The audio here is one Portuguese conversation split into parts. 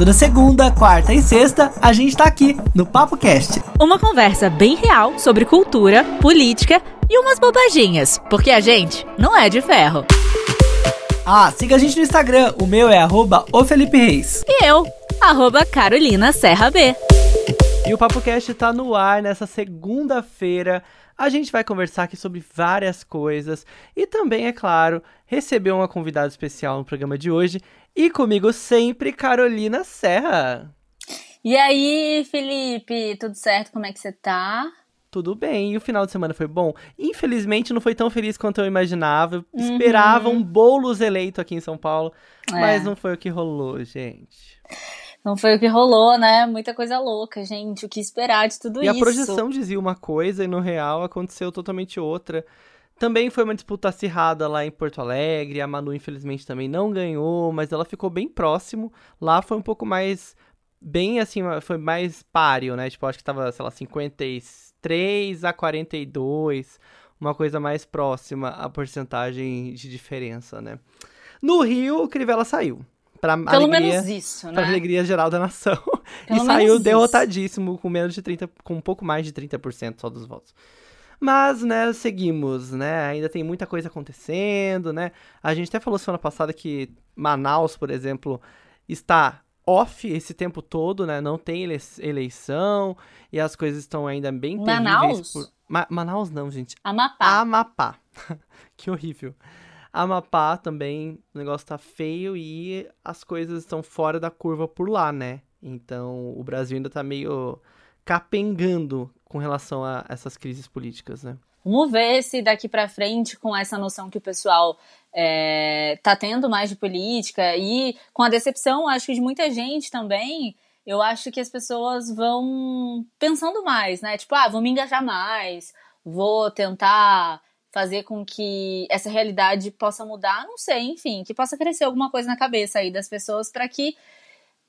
Toda segunda, quarta e sexta, a gente tá aqui no Papo Cast. Uma conversa bem real sobre cultura, política e umas bobaginhas, porque a gente não é de ferro. Ah, siga a gente no Instagram, o meu é arroba o Felipe Reis. E eu, arroba Carolina Serra B. E o Papo Cast tá no ar nessa segunda-feira. A gente vai conversar aqui sobre várias coisas e também, é claro, receber uma convidada especial no programa de hoje. E comigo sempre, Carolina Serra. E aí, Felipe, tudo certo? Como é que você tá? Tudo bem, e o final de semana foi bom? Infelizmente não foi tão feliz quanto eu imaginava. Eu uhum. Esperava um bolos eleito aqui em São Paulo, é. mas não foi o que rolou, gente. Não foi o que rolou, né? Muita coisa louca, gente. O que esperar de tudo e isso? E a projeção dizia uma coisa e no real aconteceu totalmente outra. Também foi uma disputa acirrada lá em Porto Alegre. A Manu, infelizmente, também não ganhou, mas ela ficou bem próximo. Lá foi um pouco mais. Bem assim, foi mais páreo, né? Tipo, acho que tava, sei lá, 53 a 42. Uma coisa mais próxima à porcentagem de diferença, né? No Rio, o Crivella saiu. Pra Pelo alegria, menos isso, né? Pra alegria geral da nação. Pelo e saiu derrotadíssimo, com menos de 30, com um pouco mais de 30% só dos votos. Mas, né, seguimos, né? Ainda tem muita coisa acontecendo, né? A gente até falou semana passada que Manaus, por exemplo, está off esse tempo todo, né? Não tem eleição e as coisas estão ainda bem Manaus? Por... Ma Manaus não, gente. Amapá. Amapá. que horrível. Amapá também, o negócio tá feio e as coisas estão fora da curva por lá, né? Então, o Brasil ainda tá meio capengando com relação a essas crises políticas, né? Vamos ver se daqui para frente, com essa noção que o pessoal é, tá tendo mais de política e com a decepção, acho que de muita gente também, eu acho que as pessoas vão pensando mais, né? Tipo, ah, vou me engajar mais, vou tentar fazer com que essa realidade possa mudar, não sei, enfim, que possa crescer alguma coisa na cabeça aí das pessoas para que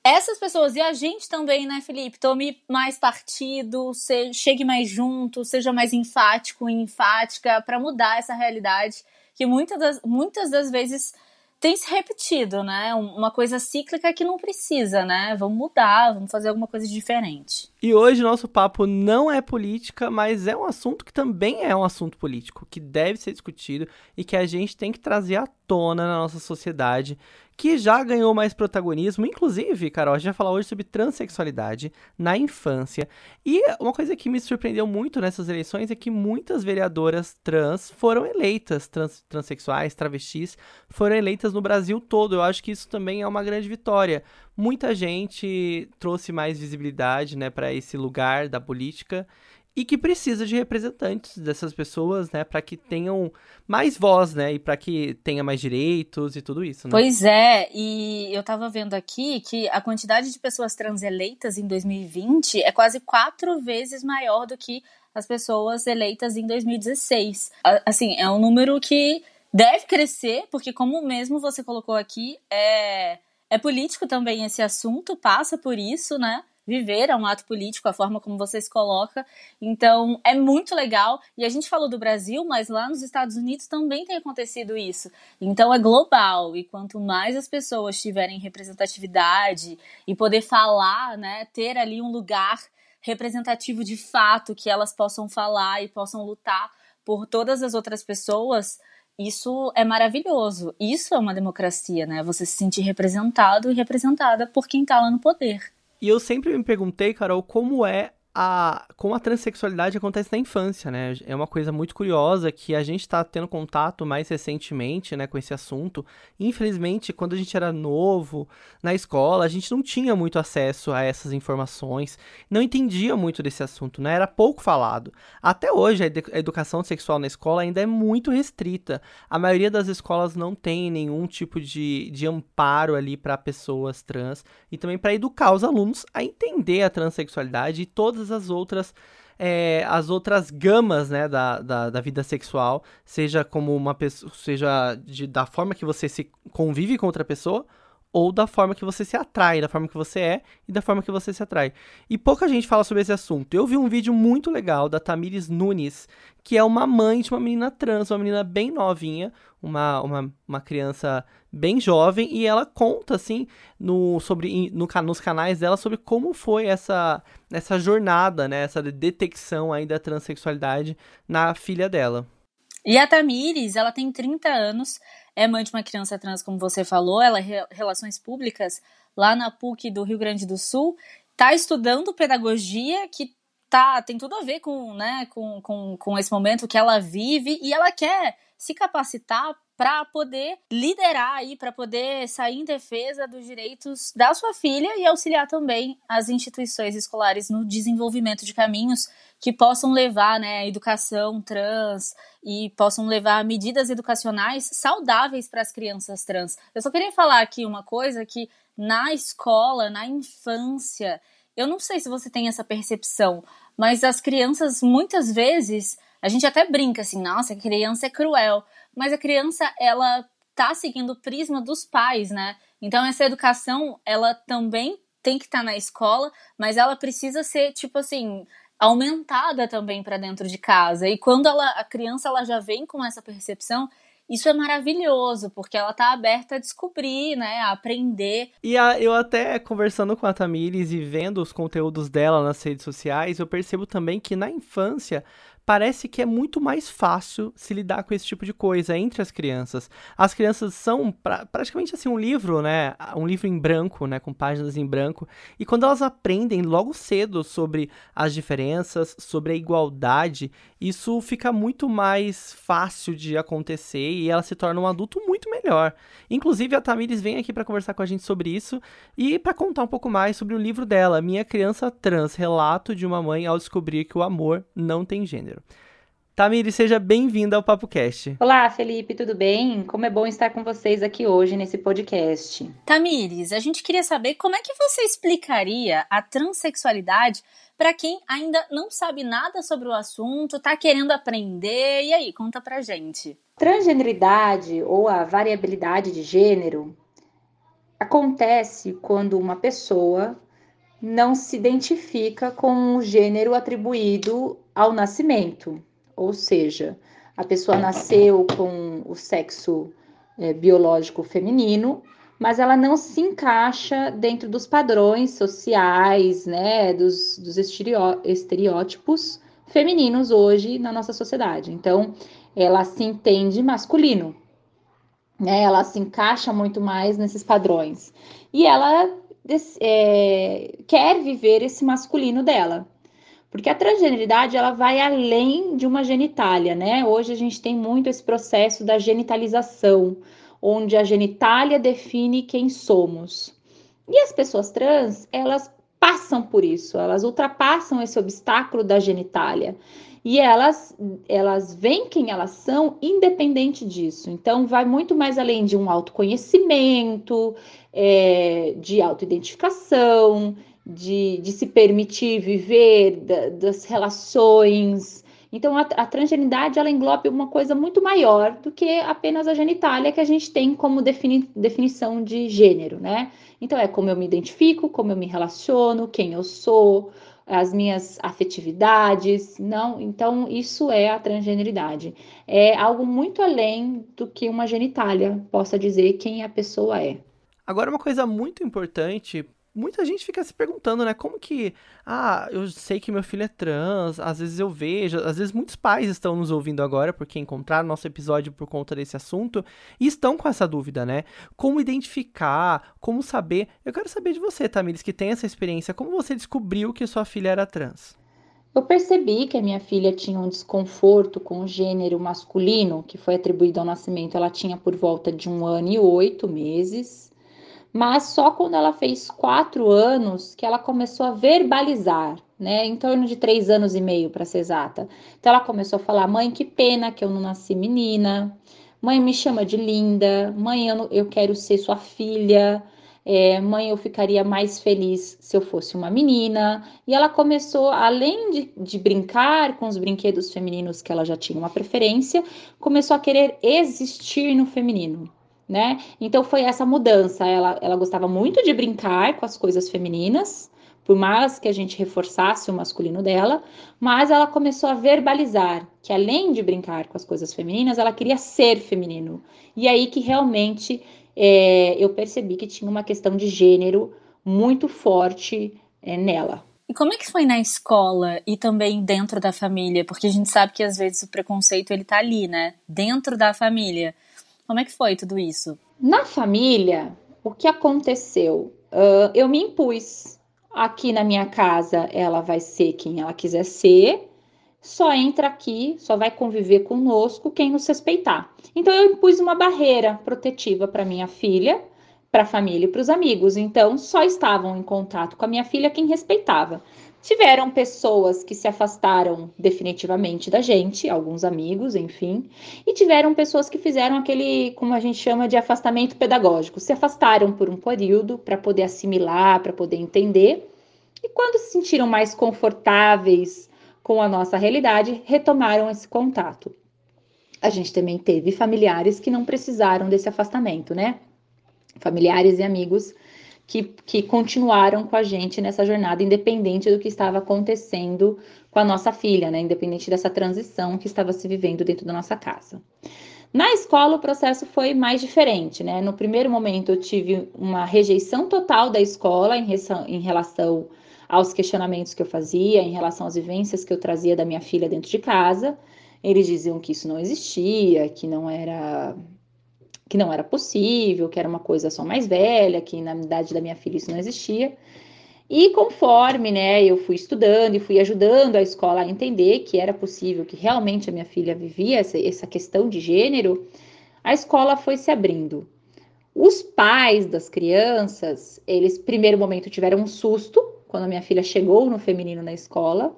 essas pessoas e a gente também, né, Felipe, tome mais partido, se, chegue mais junto, seja mais enfático e enfática para mudar essa realidade que muitas das, muitas das vezes tem se repetido, né? Uma coisa cíclica que não precisa, né? Vamos mudar, vamos fazer alguma coisa diferente. E hoje nosso papo não é política, mas é um assunto que também é um assunto político, que deve ser discutido e que a gente tem que trazer à tona na nossa sociedade, que já ganhou mais protagonismo. Inclusive, Carol, a gente vai falar hoje sobre transexualidade na infância. E uma coisa que me surpreendeu muito nessas eleições é que muitas vereadoras trans foram eleitas, trans, transexuais, travestis, foram eleitas no Brasil todo. Eu acho que isso também é uma grande vitória. Muita gente trouxe mais visibilidade né, para esse lugar da política e que precisa de representantes dessas pessoas, né, para que tenham mais voz, né, e para que tenha mais direitos e tudo isso, né? Pois é, e eu tava vendo aqui que a quantidade de pessoas trans eleitas em 2020 é quase quatro vezes maior do que as pessoas eleitas em 2016. Assim, é um número que deve crescer, porque como mesmo você colocou aqui, é, é político também esse assunto, passa por isso, né? Viver é um ato político, a forma como você se coloca. Então, é muito legal. E a gente falou do Brasil, mas lá nos Estados Unidos também tem acontecido isso. Então, é global. E quanto mais as pessoas tiverem representatividade e poder falar, né, ter ali um lugar representativo de fato que elas possam falar e possam lutar por todas as outras pessoas, isso é maravilhoso. Isso é uma democracia, né? Você se sentir representado e representada por quem está lá no poder. E eu sempre me perguntei, Carol, como é a, como a transexualidade acontece na infância, né? É uma coisa muito curiosa que a gente está tendo contato mais recentemente, né, com esse assunto. Infelizmente, quando a gente era novo na escola, a gente não tinha muito acesso a essas informações, não entendia muito desse assunto, né? Era pouco falado. Até hoje, a, educação sexual na escola ainda é muito restrita. A maioria das escolas não tem nenhum tipo de, de amparo ali para pessoas trans e também para educar os alunos a entender a transexualidade e todas todas as outras é, as outras gamas né, da, da, da, vida sexual, seja como uma pessoa, seja de, da forma que você se convive com outra pessoa, ou da forma que você se atrai, da forma que você é e da forma que você se atrai. E pouca gente fala sobre esse assunto. Eu vi um vídeo muito legal da Tamires Nunes, que é uma mãe de uma menina trans, uma menina bem novinha, uma, uma, uma criança bem jovem e ela conta assim no sobre no, nos canais dela sobre como foi essa essa jornada, né, essa detecção aí da transexualidade na filha dela. E a Tamires, ela tem 30 anos, é mãe de uma criança trans, como você falou, ela é relações públicas lá na PUC do Rio Grande do Sul, tá estudando pedagogia que tá tem tudo a ver com, né, com, com, com esse momento que ela vive e ela quer se capacitar para poder liderar aí, para poder sair em defesa dos direitos da sua filha e auxiliar também as instituições escolares no desenvolvimento de caminhos que possam levar né, a educação trans e possam levar medidas educacionais saudáveis para as crianças trans. Eu só queria falar aqui uma coisa que na escola, na infância, eu não sei se você tem essa percepção, mas as crianças muitas vezes a gente até brinca assim, nossa, a criança é cruel, mas a criança ela tá seguindo o prisma dos pais, né? Então essa educação, ela também tem que estar tá na escola, mas ela precisa ser tipo assim, aumentada também para dentro de casa. E quando ela, a criança ela já vem com essa percepção, isso é maravilhoso, porque ela tá aberta a descobrir, né, a aprender. E a, eu até conversando com a Tamires e vendo os conteúdos dela nas redes sociais, eu percebo também que na infância parece que é muito mais fácil se lidar com esse tipo de coisa entre as crianças. As crianças são pra, praticamente assim um livro, né? Um livro em branco, né? Com páginas em branco. E quando elas aprendem logo cedo sobre as diferenças, sobre a igualdade, isso fica muito mais fácil de acontecer e ela se torna um adulto muito melhor. Inclusive a Tamires vem aqui para conversar com a gente sobre isso e para contar um pouco mais sobre o livro dela, Minha Criança Trans, relato de uma mãe ao descobrir que o amor não tem gênero. Tamiri, seja bem-vinda ao Papo Cast. Olá, Felipe, tudo bem? Como é bom estar com vocês aqui hoje nesse podcast. Tamires, a gente queria saber como é que você explicaria a transexualidade para quem ainda não sabe nada sobre o assunto, está querendo aprender. E aí, conta pra gente. Transgeneridade ou a variabilidade de gênero acontece quando uma pessoa não se identifica com o gênero atribuído ao nascimento, ou seja, a pessoa nasceu com o sexo é, biológico feminino, mas ela não se encaixa dentro dos padrões sociais, né, dos, dos estereótipos femininos hoje na nossa sociedade. Então, ela se entende masculino, né? Ela se encaixa muito mais nesses padrões e ela é, quer viver esse masculino dela. Porque a transgeneridade ela vai além de uma genitália, né? Hoje a gente tem muito esse processo da genitalização, onde a genitália define quem somos. E as pessoas trans, elas passam por isso, elas ultrapassam esse obstáculo da genitália. E elas, elas veem quem elas são independente disso. Então, vai muito mais além de um autoconhecimento, é, de autoidentificação, de, de se permitir viver da, das relações. Então, a, a transgeneridade ela engloba uma coisa muito maior do que apenas a genitália que a gente tem como defini, definição de gênero, né? Então, é como eu me identifico, como eu me relaciono, quem eu sou, as minhas afetividades, não? Então, isso é a transgeneridade. É algo muito além do que uma genitália possa dizer quem a pessoa é. Agora, uma coisa muito importante muita gente fica se perguntando, né? Como que. Ah, eu sei que meu filho é trans, às vezes eu vejo, às vezes muitos pais estão nos ouvindo agora porque encontraram nosso episódio por conta desse assunto e estão com essa dúvida, né? Como identificar, como saber. Eu quero saber de você, Tamires, que tem essa experiência. Como você descobriu que sua filha era trans? Eu percebi que a minha filha tinha um desconforto com o gênero masculino, que foi atribuído ao nascimento. Ela tinha por volta de um ano e oito meses mas só quando ela fez quatro anos que ela começou a verbalizar, né? Em torno de três anos e meio, para ser exata. Então ela começou a falar: mãe, que pena que eu não nasci menina. Mãe, me chama de linda. Mãe, eu, não, eu quero ser sua filha. É, mãe, eu ficaria mais feliz se eu fosse uma menina. E ela começou, além de, de, brincar com os brinquedos femininos que ela já tinha uma preferência, começou a querer existir no feminino né? Então foi essa mudança. Ela, ela gostava muito de brincar com as coisas femininas, por mais que a gente reforçasse o masculino dela, mas ela começou a verbalizar que além de brincar com as coisas femininas, ela queria ser feminino. E aí que realmente é, eu percebi que tinha uma questão de gênero muito forte é, nela. E como é que foi na escola e também dentro da família? Porque a gente sabe que às vezes o preconceito ele tá ali, né? Dentro da família. Como é que foi tudo isso? Na família, o que aconteceu? Uh, eu me impus. Aqui na minha casa, ela vai ser quem ela quiser ser. Só entra aqui, só vai conviver conosco quem nos respeitar. Então, eu impus uma barreira protetiva para minha filha, para a família e para os amigos. Então, só estavam em contato com a minha filha quem respeitava. Tiveram pessoas que se afastaram definitivamente da gente, alguns amigos, enfim, e tiveram pessoas que fizeram aquele, como a gente chama de afastamento pedagógico, se afastaram por um período para poder assimilar, para poder entender, e quando se sentiram mais confortáveis com a nossa realidade, retomaram esse contato. A gente também teve familiares que não precisaram desse afastamento, né? Familiares e amigos que, que continuaram com a gente nessa jornada, independente do que estava acontecendo com a nossa filha, né? Independente dessa transição que estava se vivendo dentro da nossa casa. Na escola, o processo foi mais diferente, né? No primeiro momento, eu tive uma rejeição total da escola em, em relação aos questionamentos que eu fazia, em relação às vivências que eu trazia da minha filha dentro de casa. Eles diziam que isso não existia, que não era que não era possível, que era uma coisa só mais velha, que na idade da minha filha isso não existia. E conforme, né, eu fui estudando e fui ajudando a escola a entender que era possível, que realmente a minha filha vivia essa, essa questão de gênero, a escola foi se abrindo. Os pais das crianças, eles, primeiro momento, tiveram um susto quando a minha filha chegou no feminino na escola,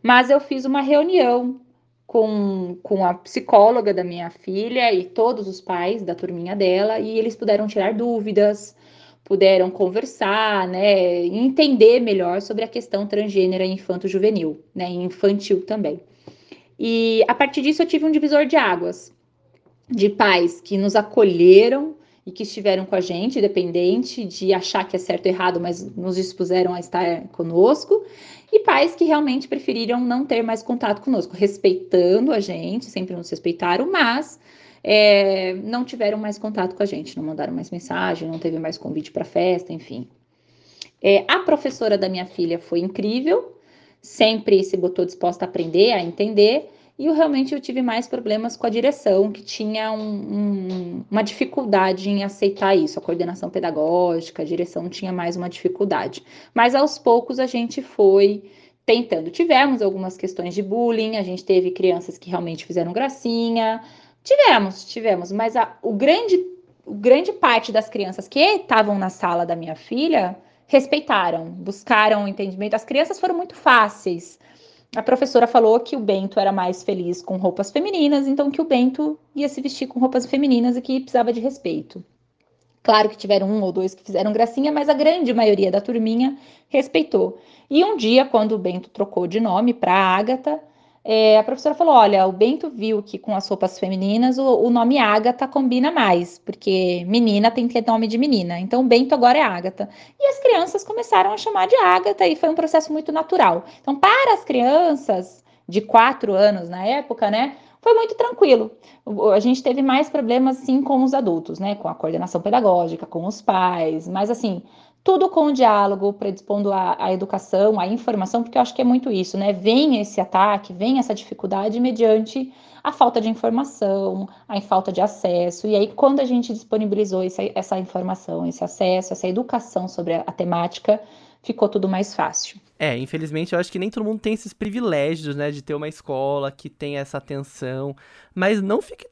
mas eu fiz uma reunião com, com a psicóloga da minha filha e todos os pais da turminha dela, e eles puderam tirar dúvidas, puderam conversar, né, entender melhor sobre a questão transgênera infanto-juvenil, né, infantil também. E a partir disso eu tive um divisor de águas, de pais que nos acolheram e que estiveram com a gente, independente de achar que é certo ou errado, mas nos dispuseram a estar conosco, e pais que realmente preferiram não ter mais contato conosco, respeitando a gente, sempre nos respeitaram, mas é, não tiveram mais contato com a gente, não mandaram mais mensagem, não teve mais convite para festa, enfim. É, a professora da minha filha foi incrível, sempre se botou disposta a aprender, a entender, e eu realmente eu tive mais problemas com a direção, que tinha um, um, uma dificuldade em aceitar isso. A coordenação pedagógica, a direção tinha mais uma dificuldade. Mas aos poucos a gente foi tentando. Tivemos algumas questões de bullying, a gente teve crianças que realmente fizeram gracinha. Tivemos, tivemos, mas a, o grande, o grande parte das crianças que estavam na sala da minha filha respeitaram, buscaram o entendimento. As crianças foram muito fáceis a professora falou que o Bento era mais feliz com roupas femininas, então que o Bento ia se vestir com roupas femininas e que precisava de respeito. Claro que tiveram um ou dois que fizeram gracinha, mas a grande maioria da turminha respeitou. E um dia, quando o Bento trocou de nome para Ágata, é, a professora falou: olha, o Bento viu que com as roupas femininas o, o nome Ágata combina mais, porque menina tem que ter nome de menina. Então, o Bento agora é Ágata. E as crianças começaram a chamar de Ágata e foi um processo muito natural. Então, para as crianças de quatro anos na época, né? Foi muito tranquilo. A gente teve mais problemas, sim, com os adultos, né? Com a coordenação pedagógica, com os pais, mas assim, tudo com diálogo, predispondo a, educação, a informação, porque eu acho que é muito isso, né? Vem esse ataque, vem essa dificuldade mediante a falta de informação, a falta de acesso. E aí, quando a gente disponibilizou essa, essa informação, esse acesso, essa educação sobre a, a temática, ficou tudo mais fácil. É, infelizmente eu acho que nem todo mundo tem esses privilégios, né, de ter uma escola que tem essa atenção, mas não fique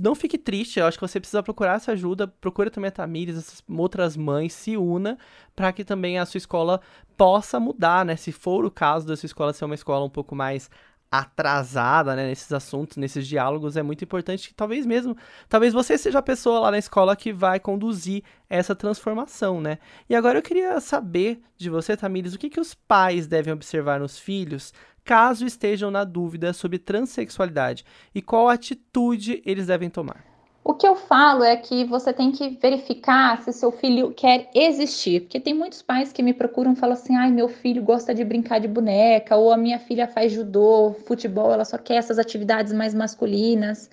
não fique triste, eu acho que você precisa procurar essa ajuda, procura também a Tamires, essas outras mães, se una para que também a sua escola possa mudar, né? Se for o caso da sua escola ser uma escola um pouco mais atrasada, né, nesses assuntos, nesses diálogos, é muito importante que talvez mesmo, talvez você seja a pessoa lá na escola que vai conduzir essa transformação, né? E agora eu queria saber de você, Tamires, o que, que os pais devem observar nos filhos caso estejam na dúvida sobre transexualidade e qual atitude eles devem tomar. O que eu falo é que você tem que verificar se seu filho quer existir, porque tem muitos pais que me procuram e falam assim: ai, meu filho gosta de brincar de boneca, ou a minha filha faz judô, futebol, ela só quer essas atividades mais masculinas.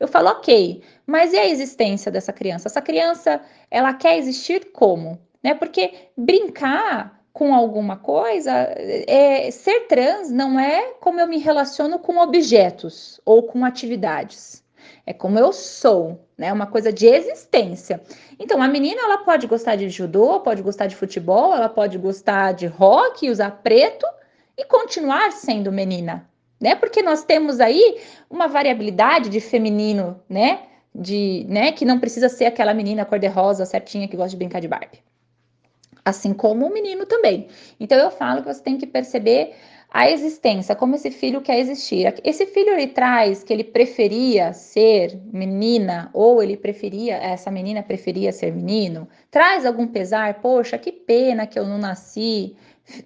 Eu falo, ok, mas e a existência dessa criança? Essa criança, ela quer existir como? Né? Porque brincar com alguma coisa, é, ser trans não é como eu me relaciono com objetos ou com atividades é como eu sou, né? Uma coisa de existência. Então, a menina ela pode gostar de judô, pode gostar de futebol, ela pode gostar de rock, usar preto e continuar sendo menina, né? Porque nós temos aí uma variabilidade de feminino, né? De, né, que não precisa ser aquela menina cor-de-rosa certinha que gosta de brincar de Barbie. Assim como o menino também. Então eu falo que você tem que perceber a existência, como esse filho quer existir. Esse filho ele traz que ele preferia ser menina ou ele preferia, essa menina preferia ser menino? Traz algum pesar? Poxa, que pena que eu não nasci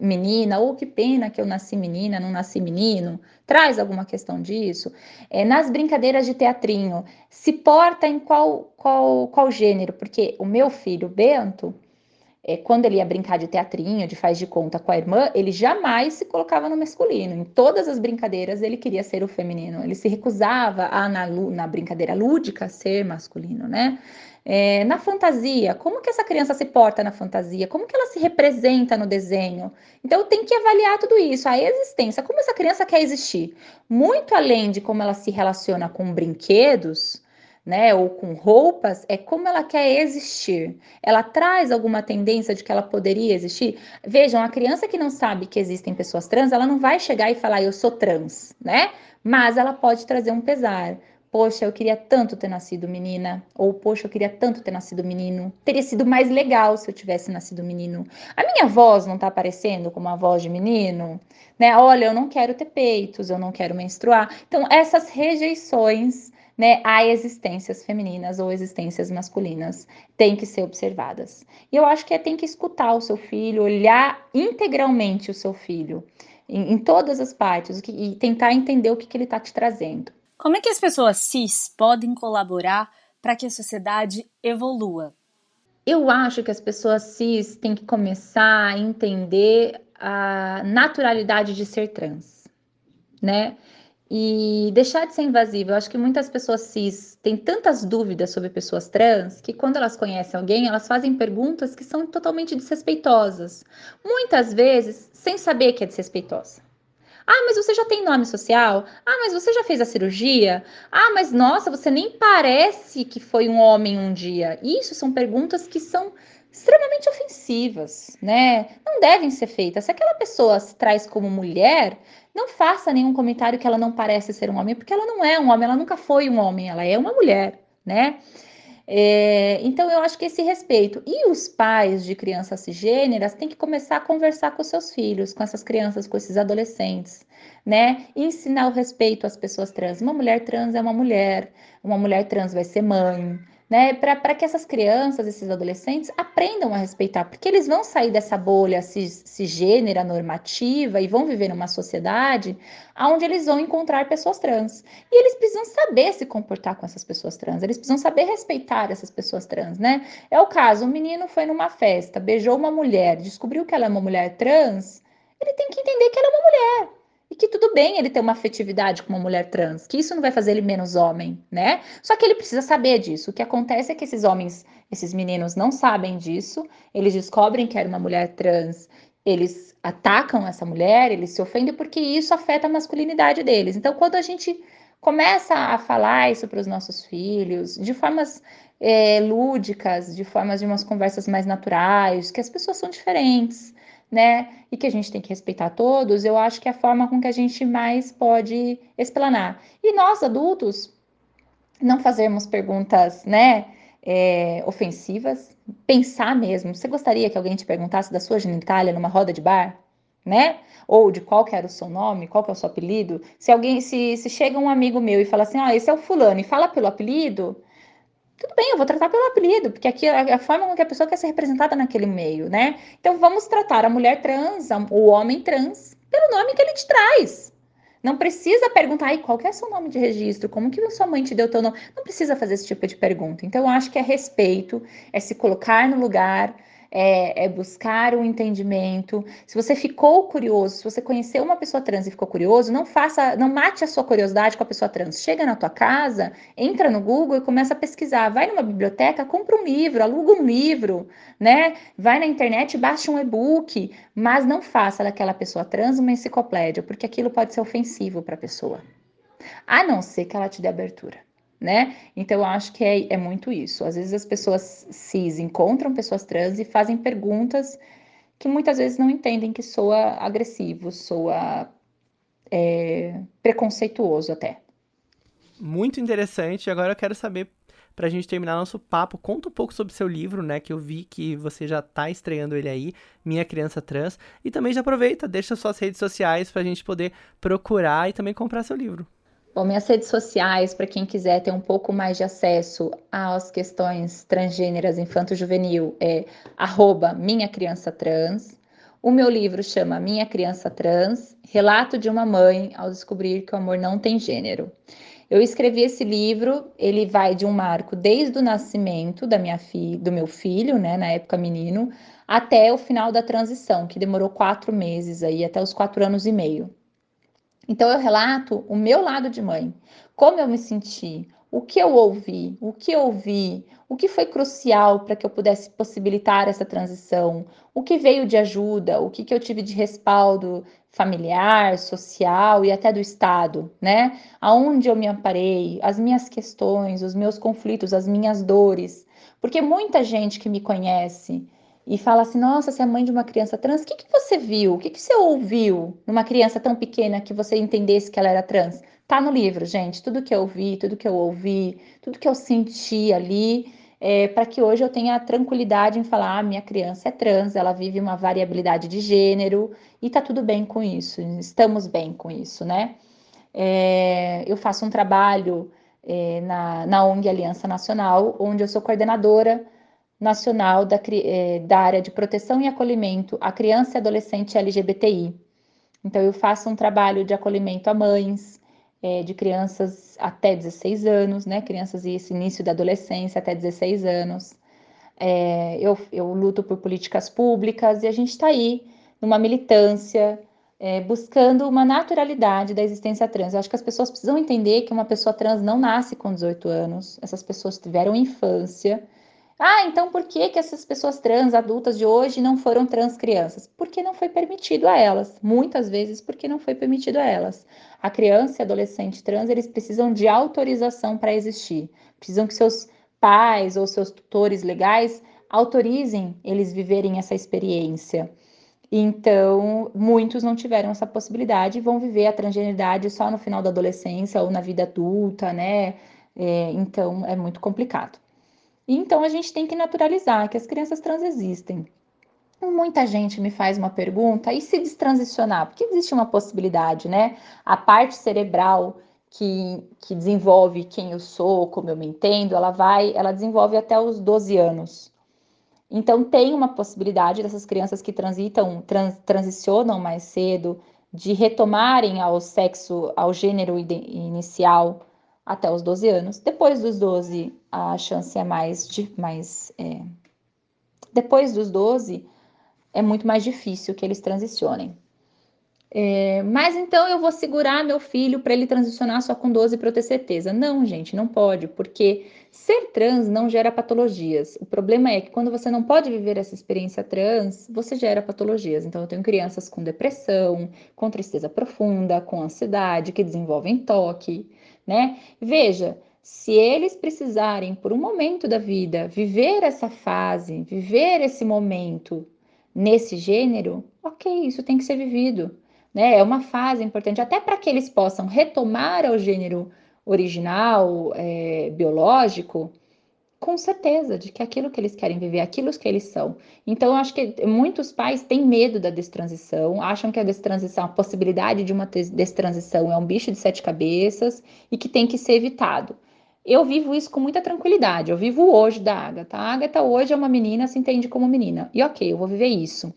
menina, ou que pena que eu nasci menina, não nasci menino. Traz alguma questão disso? É, nas brincadeiras de teatrinho, se porta em qual, qual, qual gênero? Porque o meu filho, Bento, é, quando ele ia brincar de teatrinho, de faz de conta com a irmã, ele jamais se colocava no masculino. Em todas as brincadeiras, ele queria ser o feminino. Ele se recusava a, na, na brincadeira lúdica, ser masculino, né? É, na fantasia, como que essa criança se porta na fantasia? Como que ela se representa no desenho? Então, tem que avaliar tudo isso, a existência, como essa criança quer existir. Muito além de como ela se relaciona com brinquedos, né, ou com roupas, é como ela quer existir. Ela traz alguma tendência de que ela poderia existir? Vejam, a criança que não sabe que existem pessoas trans, ela não vai chegar e falar eu sou trans, né? Mas ela pode trazer um pesar. Poxa, eu queria tanto ter nascido menina. Ou, poxa, eu queria tanto ter nascido menino. Teria sido mais legal se eu tivesse nascido menino. A minha voz não tá aparecendo como a voz de menino? Né? Olha, eu não quero ter peitos, eu não quero menstruar. Então, essas rejeições né, há existências femininas ou existências masculinas têm que ser observadas. E eu acho que é tem que escutar o seu filho, olhar integralmente o seu filho, em, em todas as partes, que, e tentar entender o que, que ele está te trazendo. Como é que as pessoas cis podem colaborar para que a sociedade evolua? Eu acho que as pessoas cis têm que começar a entender a naturalidade de ser trans, né? E deixar de ser invasivo. Eu acho que muitas pessoas cis têm tantas dúvidas sobre pessoas trans que quando elas conhecem alguém, elas fazem perguntas que são totalmente desrespeitosas. Muitas vezes sem saber que é desrespeitosa. Ah, mas você já tem nome social? Ah, mas você já fez a cirurgia? Ah, mas nossa, você nem parece que foi um homem um dia. Isso são perguntas que são extremamente ofensivas, né? Não devem ser feitas. Se aquela pessoa se traz como mulher, não faça nenhum comentário que ela não parece ser um homem, porque ela não é um homem, ela nunca foi um homem, ela é uma mulher, né? É, então, eu acho que esse respeito. E os pais de crianças cisgêneras têm que começar a conversar com seus filhos, com essas crianças, com esses adolescentes, né? E ensinar o respeito às pessoas trans. Uma mulher trans é uma mulher, uma mulher trans vai ser mãe, né, para que essas crianças, esses adolescentes aprendam a respeitar, porque eles vão sair dessa bolha cis, cisgênera normativa e vão viver numa sociedade onde eles vão encontrar pessoas trans. E eles precisam saber se comportar com essas pessoas trans, eles precisam saber respeitar essas pessoas trans, né? É o caso, um menino foi numa festa, beijou uma mulher, descobriu que ela é uma mulher trans, ele tem que entender que ela é uma mulher e que tudo bem ele ter uma afetividade com uma mulher trans, que isso não vai fazer ele menos homem, né? Só que ele precisa saber disso. O que acontece é que esses homens, esses meninos não sabem disso, eles descobrem que era uma mulher trans, eles atacam essa mulher, eles se ofendem porque isso afeta a masculinidade deles. Então, quando a gente começa a falar isso para os nossos filhos, de formas é, lúdicas, de formas de umas conversas mais naturais, que as pessoas são diferentes, né? E que a gente tem que respeitar todos, eu acho que é a forma com que a gente mais pode explanar. E nós, adultos, não fazermos perguntas, né? É, ofensivas, pensar mesmo. Você gostaria que alguém te perguntasse da sua genitália numa roda de bar? Né? Ou de qual que era o seu nome, qual que é o seu apelido? Se alguém, se, se chega um amigo meu e fala assim, ah, esse é o fulano, e fala pelo apelido, tudo bem, eu vou tratar pelo apelido, porque aqui é a forma com que a pessoa quer ser representada naquele meio, né? Então vamos tratar a mulher trans, o homem trans, pelo nome que ele te traz. Não precisa perguntar, qual que é seu nome de registro? Como que sua mãe te deu teu nome? Não precisa fazer esse tipo de pergunta. Então, eu acho que é respeito, é se colocar no lugar, é, é, buscar um entendimento. Se você ficou curioso, se você conheceu uma pessoa trans e ficou curioso, não faça, não mate a sua curiosidade com a pessoa trans. Chega na tua casa, entra no Google e começa a pesquisar. Vai numa biblioteca, compra um livro, aluga um livro, né? Vai na internet, baixa um e-book, mas não faça daquela pessoa trans uma enciclopédia, porque aquilo pode ser ofensivo para a pessoa. A não ser que ela te dê abertura né? Então eu acho que é, é muito isso. Às vezes as pessoas cis encontram pessoas trans e fazem perguntas que muitas vezes não entendem que soa agressivo, soa é, preconceituoso até. Muito interessante. Agora eu quero saber, para a gente terminar nosso papo, conta um pouco sobre seu livro, né? Que eu vi que você já está estreando ele aí, Minha Criança Trans. E também já aproveita, deixa suas redes sociais para a gente poder procurar e também comprar seu livro. Bom, minhas redes sociais, para quem quiser ter um pouco mais de acesso às questões transgêneras infanto-juvenil, é arroba minha criança trans. O meu livro chama Minha Criança Trans, Relato de uma Mãe ao Descobrir que o Amor Não Tem Gênero. Eu escrevi esse livro, ele vai de um marco desde o nascimento da minha fi, do meu filho, né, na época menino, até o final da transição, que demorou quatro meses aí, até os quatro anos e meio. Então eu relato o meu lado de mãe, como eu me senti, o que eu ouvi, o que eu vi, o que foi crucial para que eu pudesse possibilitar essa transição, o que veio de ajuda, o que, que eu tive de respaldo familiar, social e até do Estado, né? Aonde eu me amparei, as minhas questões, os meus conflitos, as minhas dores. Porque muita gente que me conhece e fala assim: nossa, você é mãe de uma criança trans, o que, que você viu? O que, que você ouviu numa criança tão pequena que você entendesse que ela era trans? Tá no livro, gente. Tudo que eu vi, tudo que eu ouvi, tudo que eu senti ali, é, para que hoje eu tenha a tranquilidade em falar: ah, minha criança é trans, ela vive uma variabilidade de gênero e tá tudo bem com isso, estamos bem com isso, né? É, eu faço um trabalho é, na, na ONG Aliança Nacional, onde eu sou coordenadora nacional da, é, da área de proteção e acolhimento à criança e adolescente LGBTI. Então, eu faço um trabalho de acolhimento a mães, é, de crianças até 16 anos, né? Crianças esse início da adolescência até 16 anos. É, eu, eu luto por políticas públicas e a gente está aí numa militância, é, buscando uma naturalidade da existência trans. Eu acho que as pessoas precisam entender que uma pessoa trans não nasce com 18 anos, essas pessoas tiveram infância ah, então por que, que essas pessoas trans adultas de hoje não foram trans crianças? Porque não foi permitido a elas. Muitas vezes porque não foi permitido a elas. A criança e adolescente trans, eles precisam de autorização para existir. Precisam que seus pais ou seus tutores legais autorizem eles viverem essa experiência. Então, muitos não tiveram essa possibilidade e vão viver a transgeneridade só no final da adolescência ou na vida adulta, né? É, então, é muito complicado. Então a gente tem que naturalizar que as crianças trans existem. Muita gente me faz uma pergunta, e se destransicionar? Porque existe uma possibilidade, né? A parte cerebral que, que desenvolve quem eu sou, como eu me entendo, ela vai, ela desenvolve até os 12 anos. Então tem uma possibilidade dessas crianças que transitam, trans, transicionam mais cedo, de retomarem ao sexo, ao gênero inicial até os 12 anos. Depois dos 12, a chance é mais. mais é... Depois dos 12, é muito mais difícil que eles transicionem. É, mas então eu vou segurar meu filho para ele transicionar só com 12 para eu ter certeza. Não, gente, não pode, porque ser trans não gera patologias. O problema é que quando você não pode viver essa experiência trans, você gera patologias. Então eu tenho crianças com depressão, com tristeza profunda, com ansiedade, que desenvolvem toque né? Veja, se eles precisarem, por um momento da vida, viver essa fase, viver esse momento nesse gênero, ok, isso tem que ser vivido. Né? É uma fase importante, até para que eles possam retomar ao gênero original, é, biológico, com certeza de que aquilo que eles querem viver, aquilo que eles são. Então, eu acho que muitos pais têm medo da destransição, acham que a destransição, a possibilidade de uma destransição é um bicho de sete cabeças e que tem que ser evitado. Eu vivo isso com muita tranquilidade. Eu vivo hoje da Agatha. A Agatha hoje é uma menina, se entende como menina. E ok, eu vou viver isso.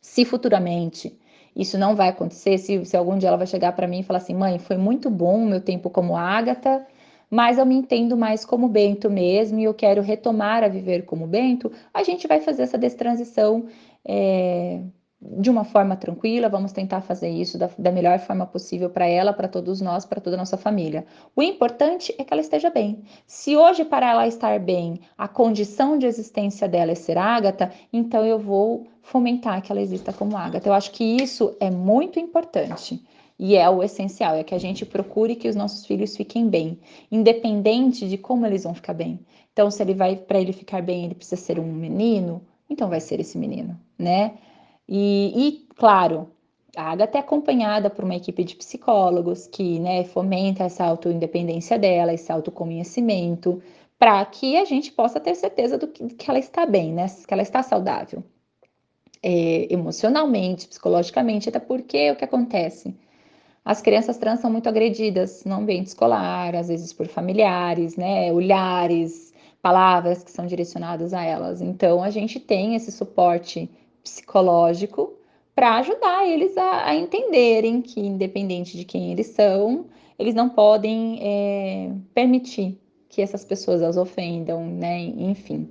Se futuramente isso não vai acontecer. Se, se algum dia ela vai chegar para mim e falar assim: mãe, foi muito bom o meu tempo como Ágata, mas eu me entendo mais como Bento mesmo e eu quero retomar a viver como Bento, a gente vai fazer essa destransição. É, de uma forma tranquila, vamos tentar fazer isso da, da melhor forma possível para ela, para todos nós, para toda a nossa família. O importante é que ela esteja bem. Se hoje, para ela estar bem, a condição de existência dela é ser ágata, então eu vou fomentar que ela exista como ágata. Eu acho que isso é muito importante. E é o essencial, é que a gente procure que os nossos filhos fiquem bem, independente de como eles vão ficar bem. Então, se ele vai para ele ficar bem, ele precisa ser um menino, então vai ser esse menino, né? E, e claro, a Agatha é acompanhada por uma equipe de psicólogos que né, fomenta essa autoindependência dela, esse autoconhecimento, para que a gente possa ter certeza do que, que, ela está bem, né? Que ela está saudável. É, emocionalmente, psicologicamente, até porque o que acontece? As crianças trans são muito agredidas no ambiente escolar, às vezes por familiares, né? Olhares, palavras que são direcionadas a elas. Então, a gente tem esse suporte psicológico para ajudar eles a, a, entenderem que, independente de quem eles são, eles não podem é, permitir que essas pessoas as ofendam, né? Enfim.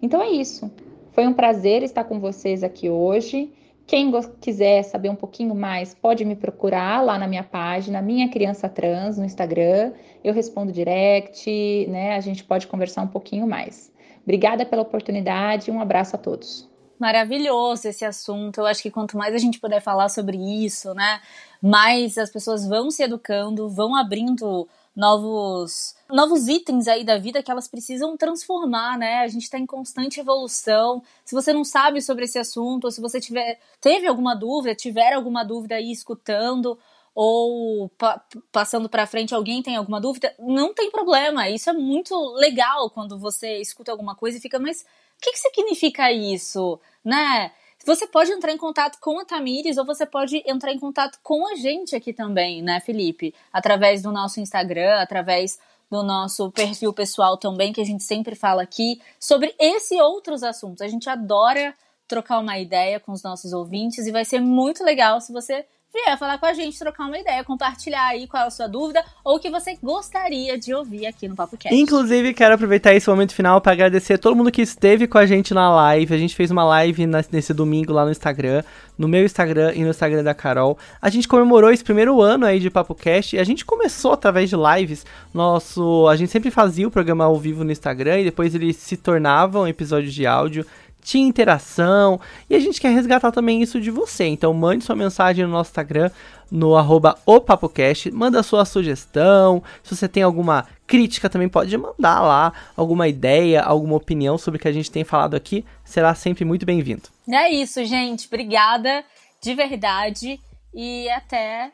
Então é isso. Foi um prazer estar com vocês aqui hoje. Quem quiser saber um pouquinho mais, pode me procurar lá na minha página, Minha Criança Trans, no Instagram. Eu respondo direct, né? A gente pode conversar um pouquinho mais. Obrigada pela oportunidade, um abraço a todos maravilhoso esse assunto. Eu acho que quanto mais a gente puder falar sobre isso, né, mais as pessoas vão se educando, vão abrindo novos novos itens aí da vida que elas precisam transformar, né? A gente está em constante evolução. Se você não sabe sobre esse assunto, ou se você tiver teve alguma dúvida, tiver alguma dúvida aí escutando ou pa passando para frente alguém tem alguma dúvida, não tem problema. Isso é muito legal quando você escuta alguma coisa e fica, mas o que, que significa isso? né? Você pode entrar em contato com a Tamires ou você pode entrar em contato com a gente aqui também, né, Felipe? Através do nosso Instagram, através do nosso perfil pessoal também, que a gente sempre fala aqui sobre esse e outros assuntos. A gente adora trocar uma ideia com os nossos ouvintes e vai ser muito legal se você vier falar com a gente, trocar uma ideia, compartilhar aí qual é a sua dúvida ou o que você gostaria de ouvir aqui no Papo Cast. Inclusive, quero aproveitar esse momento final para agradecer a todo mundo que esteve com a gente na live. A gente fez uma live nesse domingo lá no Instagram, no meu Instagram e no Instagram da Carol. A gente comemorou esse primeiro ano aí de Papo Cast e a gente começou através de lives. Nosso, a gente sempre fazia o programa ao vivo no Instagram e depois eles se tornavam episódios de áudio tinha interação e a gente quer resgatar também isso de você. Então mande sua mensagem no nosso Instagram, no arroba opapocast, manda sua sugestão, se você tem alguma crítica também pode mandar lá, alguma ideia, alguma opinião sobre o que a gente tem falado aqui, será sempre muito bem-vindo. É isso, gente, obrigada de verdade e até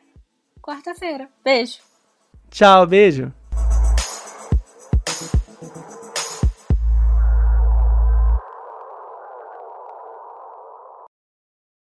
quarta-feira. Beijo. Tchau, beijo.